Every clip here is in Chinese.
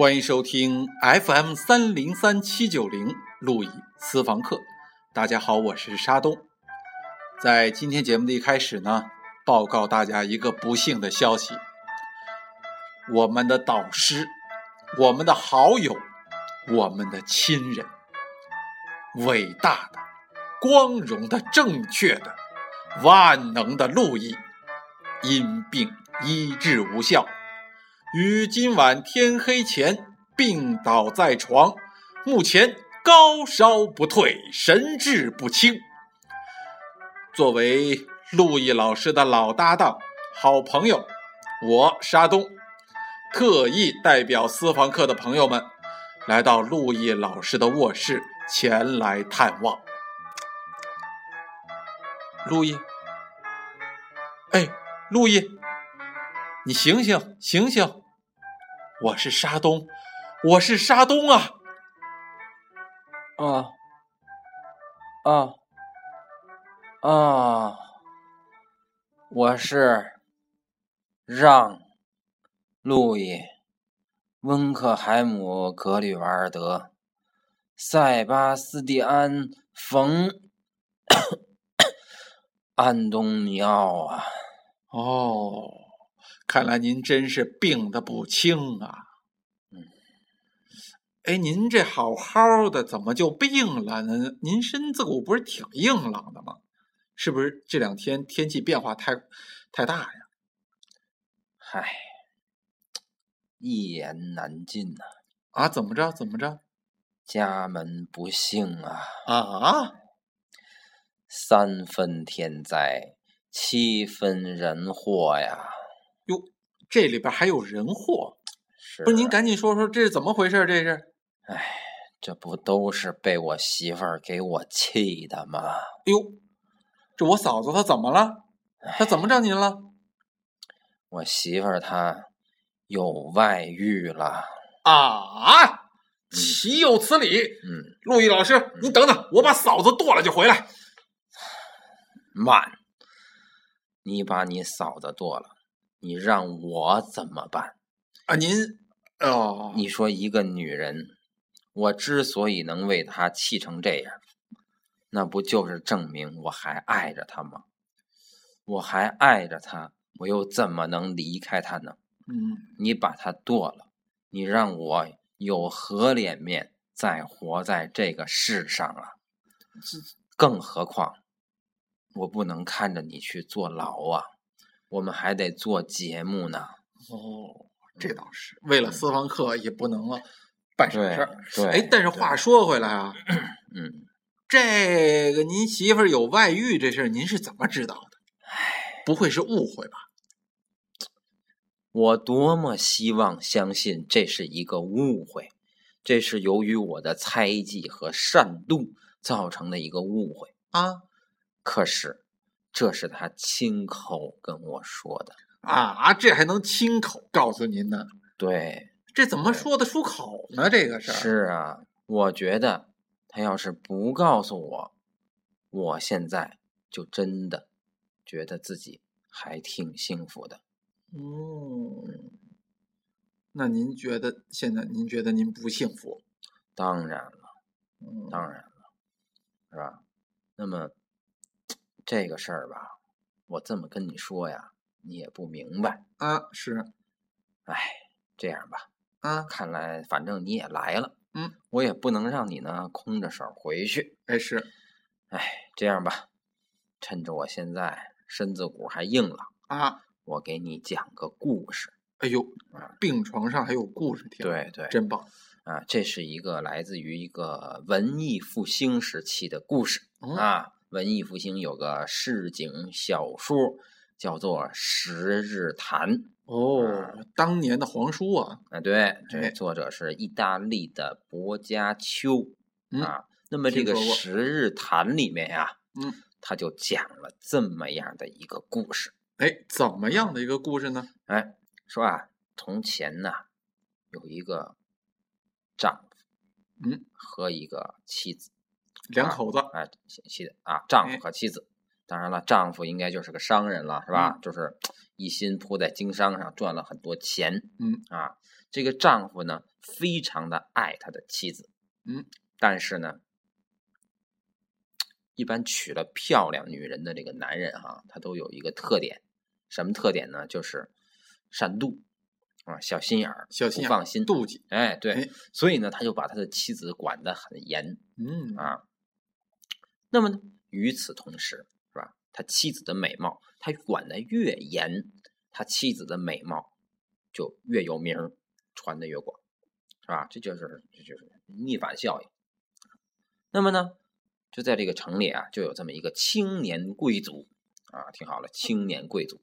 欢迎收听 FM 三零三七九零路易私房课。大家好，我是沙东。在今天节目的一开始呢，报告大家一个不幸的消息：我们的导师、我们的好友、我们的亲人，伟大的、光荣的、正确的、万能的路易，因病医治无效。于今晚天黑前病倒在床，目前高烧不退，神志不清。作为陆毅老师的老搭档、好朋友，我沙东特意代表私房课的朋友们，来到陆毅老师的卧室前来探望。陆毅，哎，陆毅，你醒醒，醒醒！我是沙东，我是沙东啊！啊啊啊！我是让路易温克海姆格里瓦尔德塞巴斯蒂安冯 安东尼奥啊！哦。看来您真是病的不轻啊！嗯，哎，您这好好的，怎么就病了呢？您身子骨不是挺硬朗的吗？是不是这两天天气变化太太大呀？嗨，一言难尽呐！啊，怎么着？怎么着？家门不幸啊！啊！三分天灾，七分人祸呀！哟，这里边还有人祸，是不是？您赶紧说说这是怎么回事？这是？哎，这不都是被我媳妇儿给我气的吗？哎呦，这我嫂子她怎么了？她怎么着您了？我媳妇儿她有外遇了啊！岂有此理！嗯，陆毅老师，你等等，我把嫂子剁了就回来。慢，你把你嫂子剁了。你让我怎么办啊？您哦，你说一个女人，我之所以能为她气成这样，那不就是证明我还爱着她吗？我还爱着她，我又怎么能离开她呢？嗯，你把她剁了，你让我有何脸面再活在这个世上啊？更何况，我不能看着你去坐牢啊！我们还得做节目呢。哦，这倒是，为了私房课也不能办傻事儿。对，哎，但是话说回来啊，嗯，这个您媳妇儿有外遇这事儿，您是怎么知道的？哎，不会是误会吧？我多么希望相信这是一个误会，这是由于我的猜忌和善妒造成的一个误会啊。可是。这是他亲口跟我说的啊！这还能亲口告诉您呢？对，这怎么说得出口呢？这个事儿是啊，我觉得他要是不告诉我，我现在就真的觉得自己还挺幸福的。哦，那您觉得现在您觉得您不幸福？当然了，当然了，是吧？那么。这个事儿吧，我这么跟你说呀，你也不明白啊。是，哎，这样吧，啊，看来反正你也来了，嗯，我也不能让你呢空着手回去。哎，是，哎，这样吧，趁着我现在身子骨还硬朗啊，我给你讲个故事。哎呦，病床上还有故事听，对对，真棒啊！这是一个来自于一个文艺复兴时期的故事啊。文艺复兴有个市井小说，叫做《十日谈》哦，当年的皇叔啊！啊，对，这作者是意大利的薄伽丘啊。那么这个《十日谈》里面呀，嗯，他就讲了这么样的一个故事。哎，怎么样的一个故事呢？哎，说啊，从前呢，有一个丈夫，嗯，和一个妻子。两口子，哎，妻子啊，丈夫和妻子。当然了，丈夫应该就是个商人了，是吧？就是一心扑在经商上，赚了很多钱。嗯啊，这个丈夫呢，非常的爱他的妻子，嗯，但是呢，一般娶了漂亮女人的这个男人哈，他都有一个特点，什么特点呢？就是善妒啊，小心眼儿，小心眼不放心，妒忌，哎，对，哎所以呢，他就把他的妻子管得很严嗯啊。那么呢，与此同时，是吧？他妻子的美貌，他管得越严，他妻子的美貌就越有名，传的越广，是吧？这就是这就是逆反效应。那么呢，就在这个城里啊，就有这么一个青年贵族啊，听好了，青年贵族，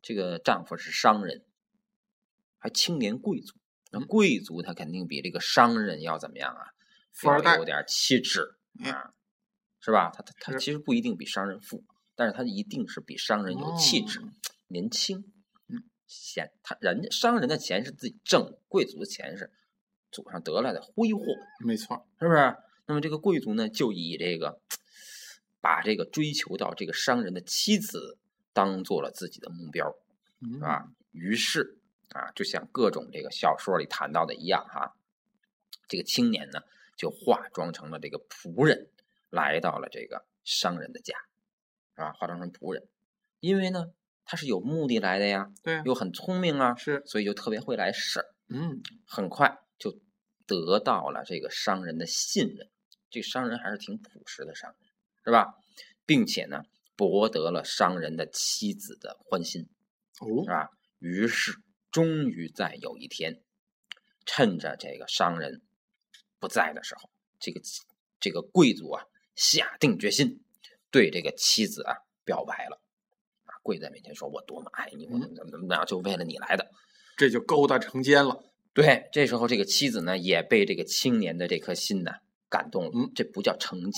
这个丈夫是商人，还青年贵族。那嗯贵族他肯定比这个商人要怎么样啊？富二代有点气质嗯啊，是吧？他他他其实不一定比商人富，但是他一定是比商人有气质，哦年轻。嗯，钱他人家商人的钱是自己挣的，贵族的钱是祖上得来的挥霍，没错，是不是？那么这个贵族呢，就以这个把这个追求到这个商人的妻子当做了自己的目标，嗯啊，于是啊，就像各种这个小说里谈到的一样哈、这个青年呢就化妆成了这个仆人，来到了这个商人的家，是吧？化妆成仆人，因为呢他是有目的来的呀，对啊，又很聪明啊，是，所以就特别会来事儿，嗯很快就得到了这个商人的信任。这商人还是挺朴实的商人，是吧？并且呢，博得了商人的妻子的欢心。哦是，吧？于是，终于在有一天，趁着这个商人不在的时候，这个这个贵族啊，下定决心对这个妻子啊表白了，啊，跪在面前说：“我多么爱你，我怎么怎么怎么样，就为了你来的。这就勾搭成奸了，”对，这时候这个妻子呢，也被这个青年的这颗心呢感动了。嗯这不叫成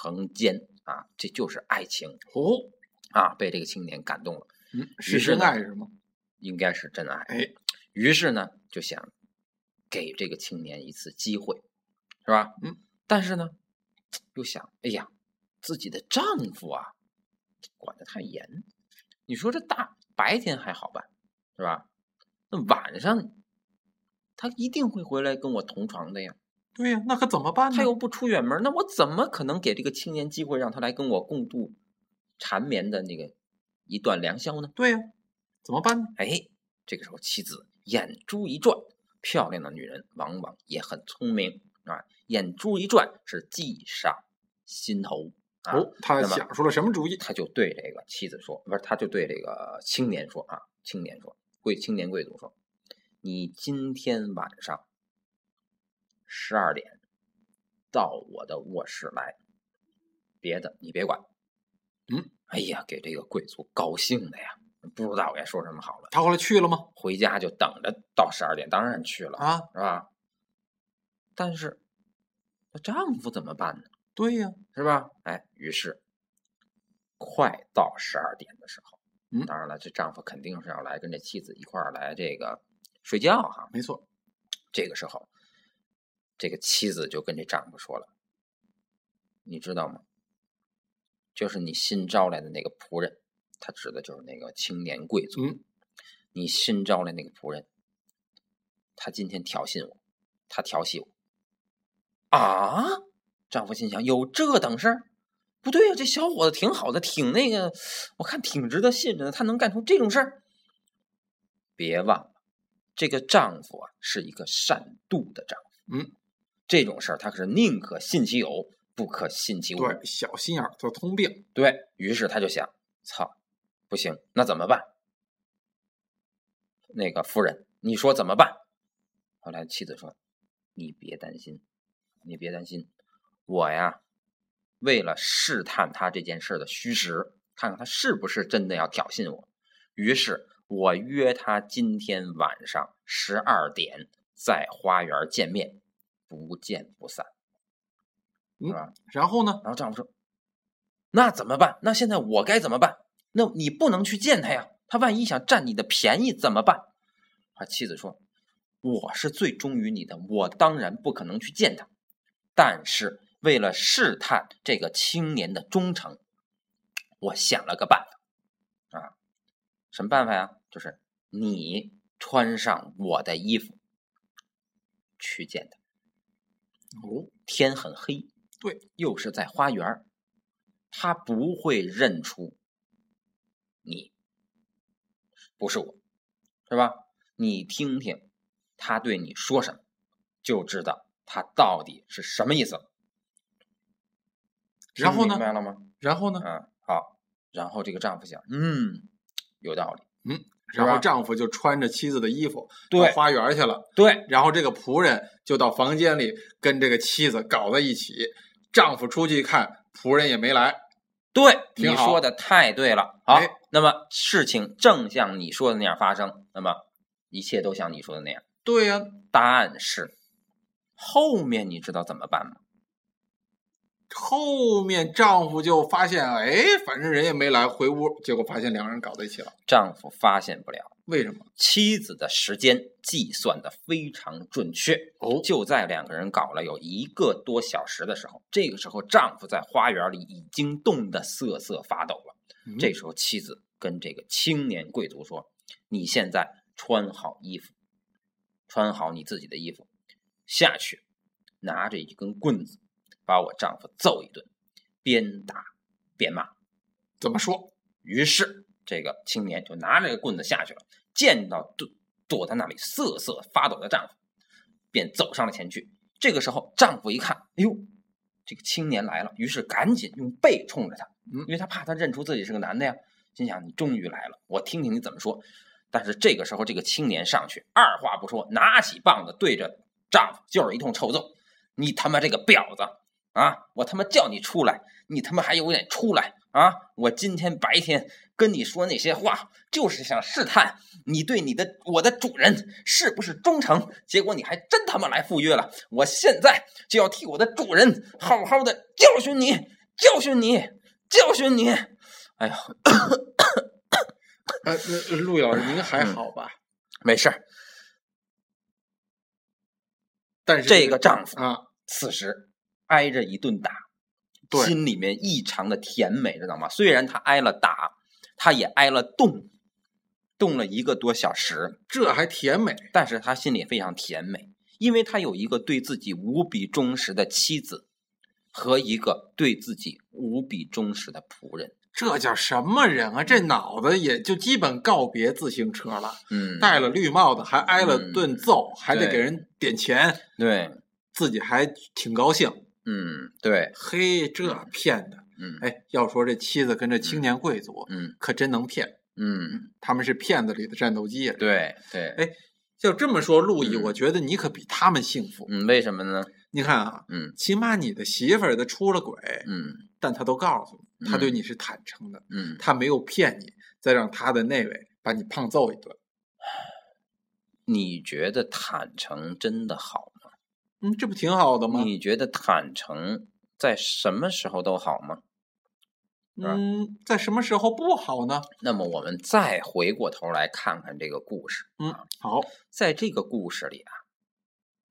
成奸啊，这就是爱情哦，啊，被这个青年感动了。嗯，是真爱是吗？应该是真爱。哎，于是呢，就想给这个青年一次机会，是吧？嗯。但是呢，又想，哎呀，自己的丈夫啊，管得太严。你说这大白天还好办，是吧？那晚上，他一定会回来跟我同床的呀。对呀，那可怎么办呢？他又不出远门，那我怎么可能给这个青年机会让他来跟我共度缠绵的那个一段良宵呢？对呀，怎么办呢？哎，这个时候妻子眼珠一转，漂亮的女人往往也很聪明啊，眼珠一转是计上心头啊。哦，他想出了什么主意？他就对这个妻子说，不是，他就对这个青年说啊，青年说，贵青年贵族说，你今天晚上十二点到我的卧室来，别的你别管。嗯，哎呀，给这个贵族高兴的呀，不知道该说什么好了。他后来去了吗？回家就等着到十二点，当然去了，啊，是吧？但是那丈夫怎么办呢？对呀，是吧？哎，于是快到十二点的时候，嗯当然了，这丈夫肯定是要来跟这妻子一块儿来这个睡觉哈。没错，这个时候，这个妻子就跟这丈夫说了：“你知道吗？就是你新招来的那个仆人，他指的就是那个青年贵族。嗯你新招来那个仆人，他今天挑衅我，他调戏我。啊！丈夫心想：有这等事儿？不对呀、这小伙子挺好的，挺那个，我看挺值得信任的，他能干出这种事儿？别忘了，这个丈夫啊是一个善妒的丈夫。嗯，这种事儿他可是宁可信其有，不可信其无。对，小心眼儿的通病。对于是他就想，操，不行，那怎么办？那个夫人，你说怎么办？后来妻子说：“你别担心，你别担心，我呀，为了试探他这件事的虚实，看看他是不是真的要挑衅我，于是我约他今天晚上十二点在花园见面，不见不散。”是吧？然后呢？然后丈夫说：“那怎么办？那现在我该怎么办？那你不能去见他呀，他万一想占你的便宜怎么办？”他，妻子说：“我是最忠于你的，我当然不可能去见他。但是为了试探这个青年的忠诚，我想了个办法。啊，什么办法呀？就是你穿上我的衣服，去见他。哦，天很黑，对，又是在花园儿，他不会认出你不是我，是吧？你听听他对你说什么，就知道他到底是什么意思。然后呢明白了吗？然后呢？嗯，好。然后这个丈夫想，嗯，有道理。嗯然后丈夫就穿着妻子的衣服对到花园去了，对，然后这个仆人就到房间里跟这个妻子搞在一起。丈夫出去一看，仆人也没来。对，你说的太对了。好，哎那么事情正像你说的那样发生，那么一切都像你说的那样。对呀、但是后面你知道怎么办吗？后面丈夫就发现，哎，反正人也没来，回屋，结果发现两个人搞在一起了。丈夫发现不了，为什么？妻子的时间计算的非常准确。哦就在两个人搞了有一个多小时的时候，这个时候丈夫在花园里已经冻得瑟瑟发抖了。嗯这时候妻子跟这个青年贵族说：“你现在穿好衣服，穿好你自己的衣服，下去拿着一根棍子，把我丈夫揍一顿，边打边骂。”怎么说？于是这个青年就拿着这个棍子下去了，见到躲躲在那里瑟瑟发抖的丈夫，便走上了前去。这个时候，丈夫一看，哎呦，这个青年来了，于是赶紧用背冲着他，嗯因为他怕他认出自己是个男的呀。心想：你终于来了，我听听你怎么说。但是这个时候，这个青年上去，二话不说，拿起棒子对着丈夫就是一通臭揍：“你他妈这个婊子啊！我他妈叫你出来，你他妈还有脸出来啊！我今天白天跟你说那些话，就是想试探你对你的我的主人是不是忠诚。结果你还真他妈来赴约了！我现在就要替我的主人好好的教训你，教训你，教训你！哎呀，呃，那陆老师您还嗯好吧？没事儿。但是这个丈夫啊，此时挨着一顿打，对心里面异常的甜美，知道吗？虽然他挨了打，他也挨了冻，冻了一个多小时，这还甜美。但是他心里非常甜美，因为他有一个对自己无比忠实的妻子和一个对自己无比忠实的仆人。这叫什么人啊？这脑子也就基本告别自行车了，嗯，戴了绿帽子，还挨了顿揍，还得给人点钱，对，自己还挺高兴。嗯，对，嘿，这骗的！嗯，哎，要说这妻子跟这青年贵族，嗯可真能骗，嗯，他们是骗子里的战斗机呀。对对，哎就这么说，陆毅，嗯我觉得你可比他们幸福。嗯，为什么呢？你看啊，嗯起码你的媳妇儿她出了轨，嗯但他都告诉你，她嗯对你是坦诚的，嗯，他没有骗你，再让他的那位把你胖揍一顿。你觉得坦诚真的好吗？嗯，这不挺好的吗？你觉得坦诚在什么时候都好吗？吧嗯，在什么时候不好呢？那么我们再回过头来看看这个故事。嗯，好，在这个故事里啊，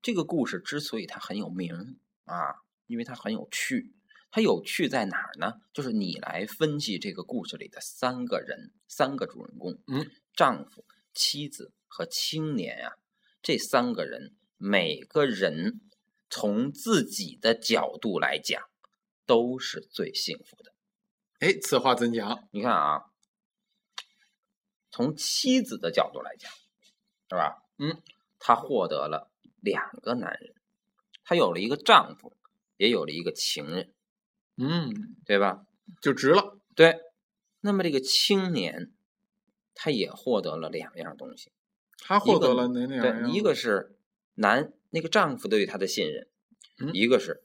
这个故事之所以它很有名啊，因为它很有趣。它有趣在哪儿呢？就是你来分析这个故事里的三个人，三个主人公，嗯，丈夫、妻子和青年啊，这三个人每个人从自己的角度来讲，都是最幸福的。哎，此话怎讲？你看啊，从妻子的角度来讲，是吧？嗯，她获得了两个男人，她有了一个丈夫，也有了一个情人，嗯，对吧？就值了。对。那么这个青年，他也获得了两样东西，他获得了哪两样？对，一个是男那个丈夫对他的信任，嗯一个是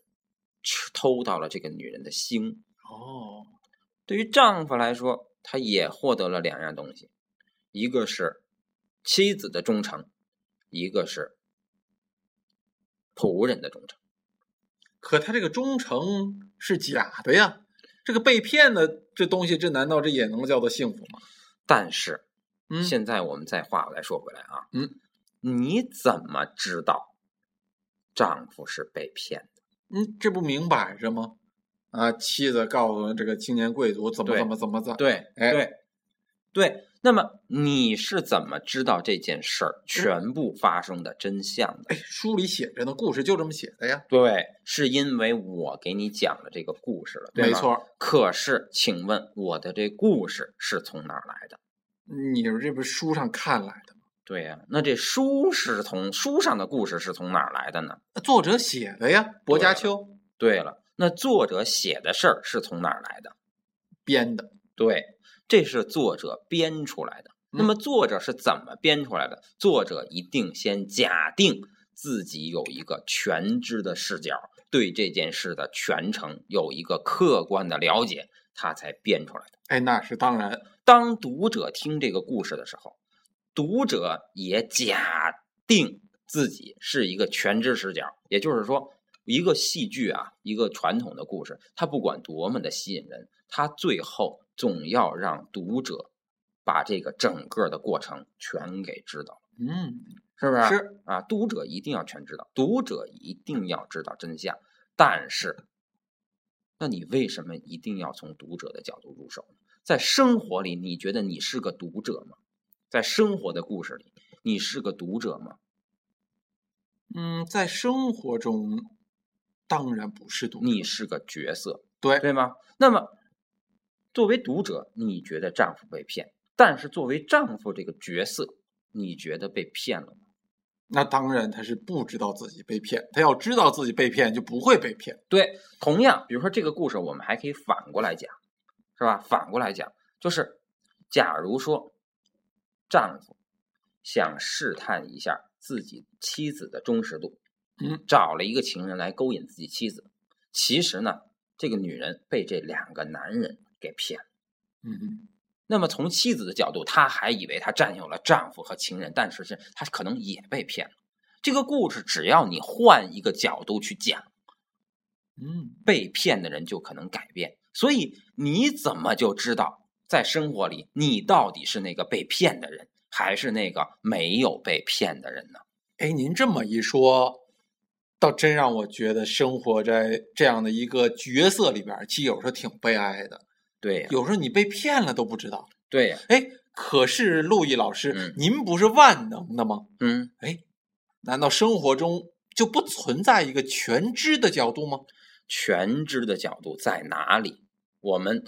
吃偷到了这个女人的心。哦，对于丈夫来说，他也获得了两样东西，一个是妻子的忠诚，一个是仆人的忠诚。可他这个忠诚是假的呀。这个被骗的这东西，这难道这也能叫做幸福吗？但是，嗯现在我们再话再说回来啊，嗯，你怎么知道丈夫是被骗的？嗯，这不明摆着吗？啊，妻子告诉这个青年贵族怎么怎么怎么怎么，对哎对对，那么你是怎么知道这件事儿全部发生的真相的？哎，书里写着呢，故事就这么写的呀。对，是因为我给你讲了这个故事了，对没错。可是，请问我的这故事是从哪儿来的？你这不是书上看来的吗？对呀，那这书是从书上的故事是从哪儿来的呢？作者写的呀，薄伽丘。对了，那作者写的事儿是从哪儿来的？编的。对。这是作者编出来的。那么作者是怎么编出来的？作者一定先假定自己有一个全知的视角，对这件事的全程有一个客观的了解，他才编出来的。哎，那是当然。当读者听这个故事的时候，读者也假定自己是一个全知视角。也就是说，一个戏剧啊，一个传统的故事，它不管多么的吸引人，它最后。总要让读者把这个整个的过程全给知道，嗯，是不是？是啊，读者一定要全知道，读者一定要知道真相。但是，那你为什么一定要从读者的角度入手呢？在生活里，你觉得你是个读者吗？在生活的故事里，你是个读者吗？嗯，在生活中，当然不是读，你是个角色，对对吗？那么。作为读者，你觉得丈夫被骗，但是作为丈夫这个角色，你觉得被骗了吗？那当然，他是不知道自己被骗。他要知道自己被骗，就不会被骗。对，同样，比如说这个故事，我们还可以反过来讲，是吧？反过来讲，就是假如说丈夫想试探一下自己妻子的忠实度，嗯，找了一个情人来勾引自己妻子，其实呢，这个女人被这两个男人。给骗了，嗯，那么从妻子的角度，她还以为她占有了丈夫和情人，但是是她可能也被骗了。这个故事只要你换一个角度去讲，嗯，被骗的人就可能改变。所以你怎么就知道在生活里你到底是那个被骗的人，还是那个没有被骗的人呢？哎，您这么一说。倒真让我觉得生活在这样的一个角色里边，其实有时候挺悲哀的。对，有时候你被骗了都不知道。对，哎，可是陆毅老师，您不是万能的吗？嗯，哎，难道生活中就不存在一个全知的角度吗？全知的角度在哪里？我们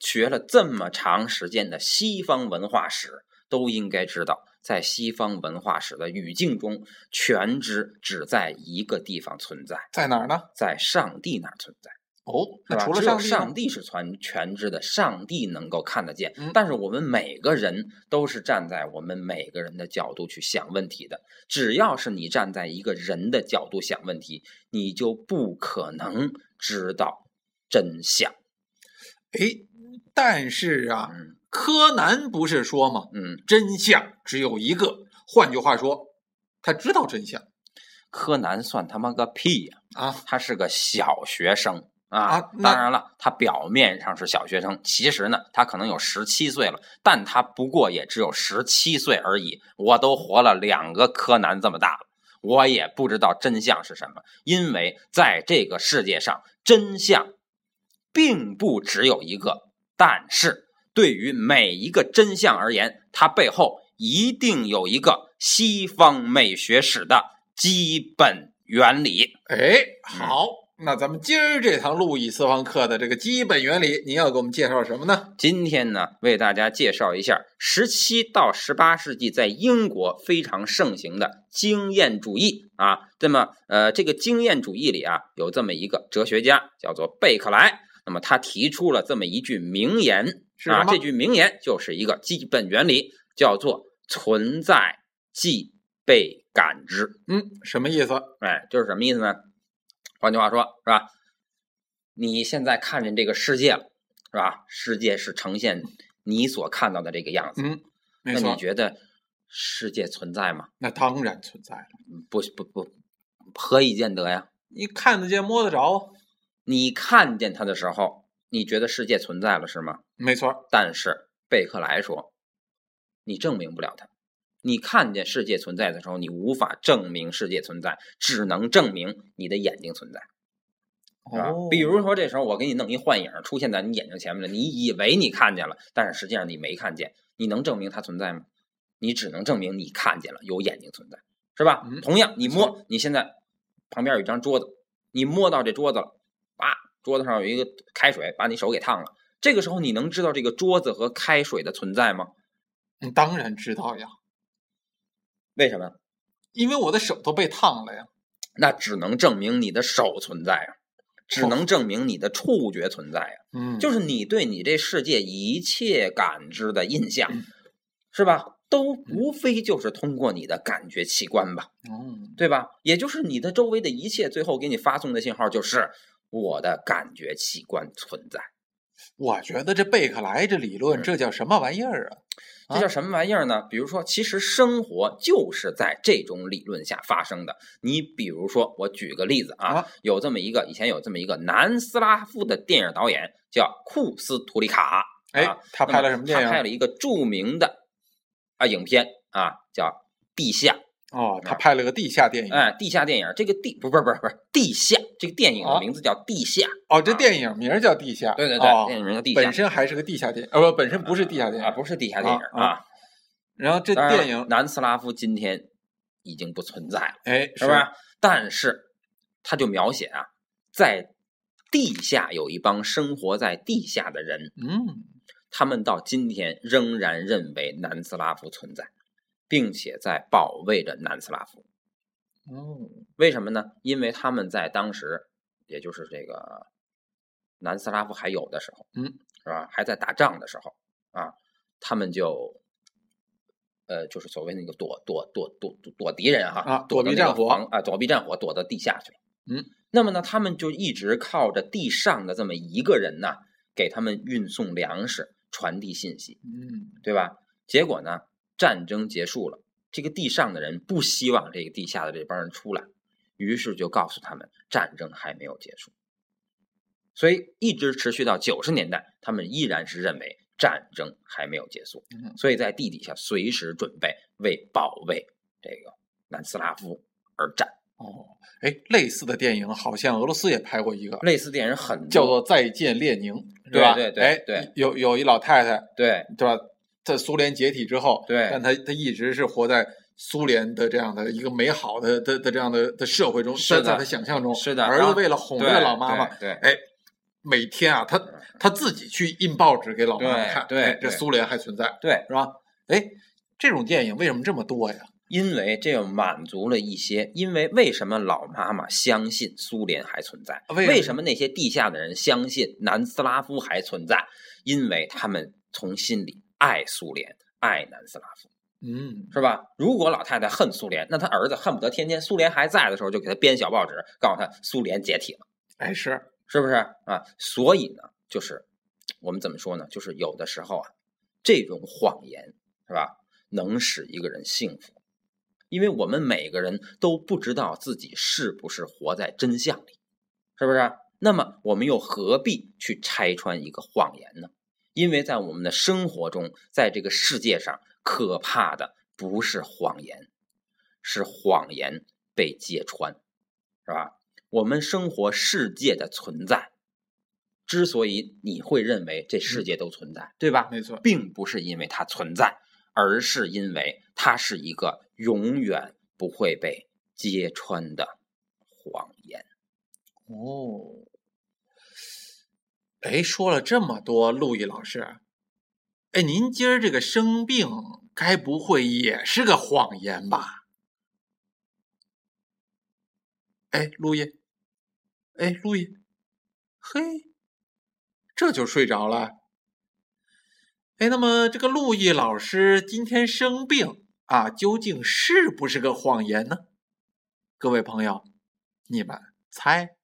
学了这么长时间的西方文化史，都应该知道。在西方文化史的语境中，全知只在一个地方存在，在哪儿呢？在上帝那儿存在。哦，那除了上帝，上帝是全全知的，上帝能够看得见。但是我们每个人都是站在我们每个人的角度去想问题的。只要是你站在一个人的角度想问题，你就不可能知道真相。哎，但是啊。柯南不是说吗？嗯，真相只有一个。换句话说，他知道真相。柯南算他妈个屁呀！啊，他是个小学生啊。当然了，他表面上是小学生，其实呢，他可能有十七岁了。但他不过也只有十七岁而已。我都活了两个柯南这么大了，我也不知道真相是什么。因为在这个世界上，真相并不只有一个。但是。对于每一个真相而言，它背后一定有一个西方美学史的基本原理。哎，好，那咱们今儿这堂路易私房课的这个基本原理，您要给我们介绍什么呢？今天呢，为大家介绍一下十七到十八世纪在英国非常盛行的经验主义啊。那么，呃，这个经验主义里啊，有这么一个哲学家叫做贝克莱。那么他提出了这么一句名言。啊，这句名言就是一个基本原理，叫做“存在即被感知”。嗯，什么意思？哎，就是什么意思呢？换句话说，是吧？你现在看见这个世界了，是吧？世界是呈现你所看到的这个样子。嗯。那你觉得世界存在吗？那当然存在了。不不不，何以见得呀？你看得见、摸得着。你看见它的时候。你觉得世界存在了是吗？没错，但是贝克莱说，你证明不了它。你看见世界存在的时候，你无法证明世界存在，只能证明你的眼睛存在，啊？比如说这时候我给你弄一幻影出现在你眼睛前面了，你以为你看见了，但是实际上你没看见。你能证明它存在吗？你只能证明你看见了有眼睛存在，是吧？嗯同样，你摸，你现在旁边有一张桌子，你摸到这桌子了，啊，桌子上有一个开水，把你手给烫了。这个时候，你能知道这个桌子和开水的存在吗？你当然知道呀，为什么？因为我的手都被烫了呀。那只能证明你的手存在啊，只能证明你的触觉存在呀。嗯就是你对你这世界一切感知的印象，嗯是吧？都无非就是通过你的感觉器官吧，嗯对吧？也就是你的周围的一切，最后给你发送的信号就是我的感觉器官存在。我觉得这贝克莱这理论，嗯这叫什么玩意儿啊？这叫什么玩意儿呢？比如说，其实生活就是在这种理论下发生的。你比如说，我举个例子啊，啊有这么一个以前有这么一个南斯拉夫的电影导演叫库斯图里卡，哎啊，他拍了什么电影？他拍了一个著名的啊影片啊，叫《地下》。哦，他拍了个地下电影。哎，地下电影，这个地不不不是不是地下，这个电影的啊名字叫《地下》。哦，这电影名儿叫《地下》。对对对，哦电影名叫《地下本》身还是个地下电影，呃，不，本身不是地下电啊，影。不是地下电影啊啊。然后这电影，南斯拉夫今天已经不存在了。哎，是不是？但是他就描写啊，在地下有一帮生活在地下的人，嗯，他们到今天仍然认为南斯拉夫存在，并且在保卫着南斯拉夫。哦，为什么呢？因为他们在当时，也就是这个南斯拉夫还有的时候，嗯，是吧？还在打仗的时候啊，他们就。呃，就是所谓那个躲躲躲躲躲躲敌人哈，啊躲避战火啊，躲避战火，躲到地下去了。嗯，那么呢，他们就一直靠着地上的这么一个人呢，给他们运送粮食、传递信息，嗯，对吧？结果呢，战争结束了，这个地上的人不希望这个地下的这帮人出来，于是就告诉他们，战争还没有结束。所以一直持续到九十年代，他们依然是认为战争还没有结束，嗯所以在地底下随时准备为保卫这个南斯拉夫而战。哦，哎，类似的电影好像俄罗斯也拍过一个，类似电影很多叫做《再见列宁》，对吧？对对对哎对有有一老太太，对对吧？在苏联解体之后，对但他他一直是活在苏联的这样的一个美好的的的这样的的社会中，是的在在她想象中，是的然后儿子为了哄对着老妈妈，对对哎，每天啊，他他自己去印报纸给老妈妈看，对对对哎这苏联还存在，对，是吧？哎，这种电影为什么这么多呀？因为这样满足了一些，因为为什么老妈妈相信苏联还存在？为什么那些地下的人相信南斯拉夫还存在？因为他们从心里爱苏联，爱南斯拉夫，嗯，是吧？如果老太太恨苏联，那她儿子恨不得天天苏联还在的时候就给他编小报纸，告诉他苏联解体了，哎是，是不是啊？所以呢，就是我们怎么说呢？就是有的时候啊，这种谎言是吧，能使一个人幸福。因为我们每个人都不知道自己是不是活在真相里，是不是？那么我们又何必去拆穿一个谎言呢？因为在我们的生活中，在这个世界上，可怕的不是谎言，是谎言被揭穿，是吧？我们生活世界的存在，之所以你会认为这世界都存在，对吧？没错，并不是因为它存在，而是因为它是一个永远不会被揭穿的谎言。哦，哎，说了这么多，陆毅老师，哎，您今儿这个生病，该不会也是个谎言吧？哎，陆毅，哎，陆毅，嘿，这就睡着了。哎，那么这个陆毅老师今天生病啊，究竟是不是个谎言呢？各位朋友，你们猜